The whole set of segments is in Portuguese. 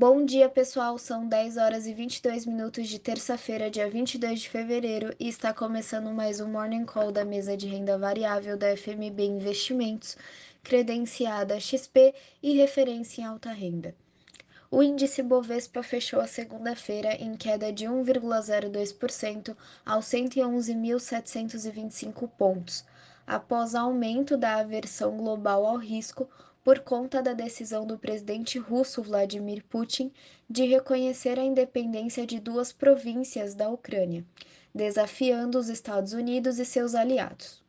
Bom dia, pessoal. São 10 horas e 22 minutos de terça-feira, dia 22 de fevereiro, e está começando mais um Morning Call da mesa de renda variável da FMB Investimentos, credenciada XP e referência em alta renda. O índice Bovespa fechou a segunda-feira em queda de 1,02% aos 111.725 pontos, após aumento da aversão global ao risco por conta da decisão do presidente russo Vladimir Putin de reconhecer a independência de duas províncias da Ucrânia, desafiando os Estados Unidos e seus aliados.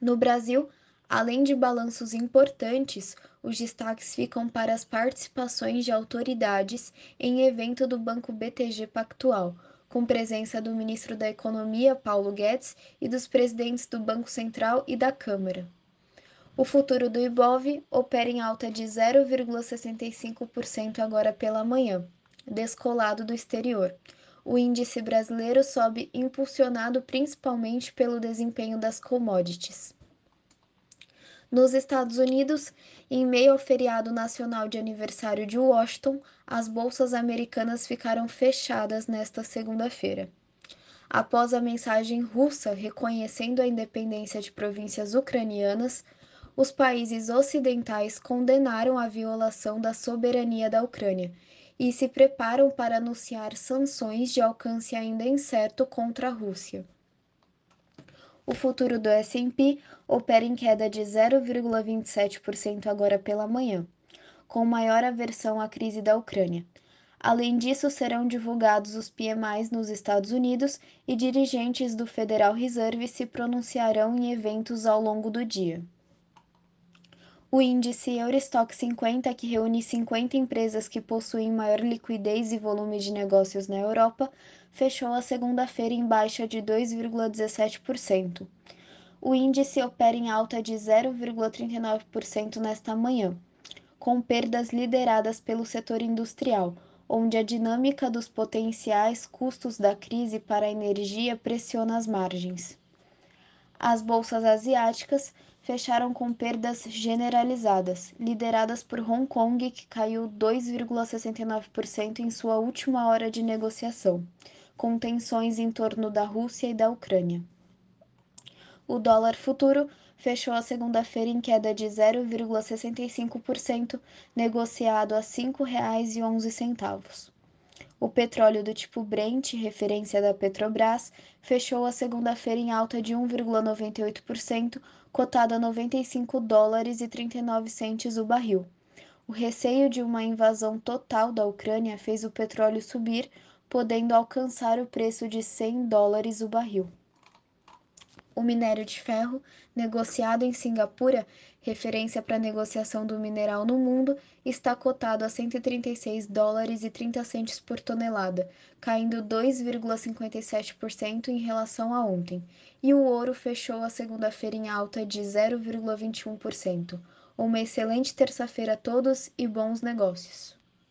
No Brasil, além de balanços importantes, os destaques ficam para as participações de autoridades em evento do Banco BTG Pactual, com presença do ministro da Economia, Paulo Guedes, e dos presidentes do Banco Central e da Câmara. O futuro do Ibov opera em alta de 0,65% agora pela manhã, descolado do exterior. O índice brasileiro sobe impulsionado principalmente pelo desempenho das commodities. Nos Estados Unidos, em meio ao feriado nacional de aniversário de Washington, as bolsas americanas ficaram fechadas nesta segunda-feira. Após a mensagem russa reconhecendo a independência de províncias ucranianas, os países ocidentais condenaram a violação da soberania da Ucrânia e se preparam para anunciar sanções de alcance ainda incerto contra a Rússia. O futuro do S&P opera em queda de 0,27% agora pela manhã, com maior aversão à crise da Ucrânia. Além disso, serão divulgados os PMIs nos Estados Unidos e dirigentes do Federal Reserve se pronunciarão em eventos ao longo do dia. O índice Eurostock 50, que reúne 50 empresas que possuem maior liquidez e volume de negócios na Europa, fechou a segunda-feira em baixa de 2,17%. O índice opera em alta de 0,39% nesta manhã, com perdas lideradas pelo setor industrial, onde a dinâmica dos potenciais custos da crise para a energia pressiona as margens. As bolsas asiáticas fecharam com perdas generalizadas, lideradas por Hong Kong, que caiu 2,69% em sua última hora de negociação, com tensões em torno da Rússia e da Ucrânia. O dólar futuro fechou a segunda-feira em queda de 0,65%, negociado a R$ 5,11. O petróleo do tipo Brent, referência da Petrobras, fechou a segunda-feira em alta de 1,98%, cotado a 95 dólares e 39 centes o barril. O receio de uma invasão total da Ucrânia fez o petróleo subir, podendo alcançar o preço de 100 dólares o barril. O minério de ferro, negociado em Singapura, referência para a negociação do mineral no mundo, está cotado a 136 dólares e 30 centes por tonelada, caindo 2,57% em relação a ontem, e o ouro fechou a segunda-feira em alta de 0,21%. Uma excelente terça-feira a todos e bons negócios!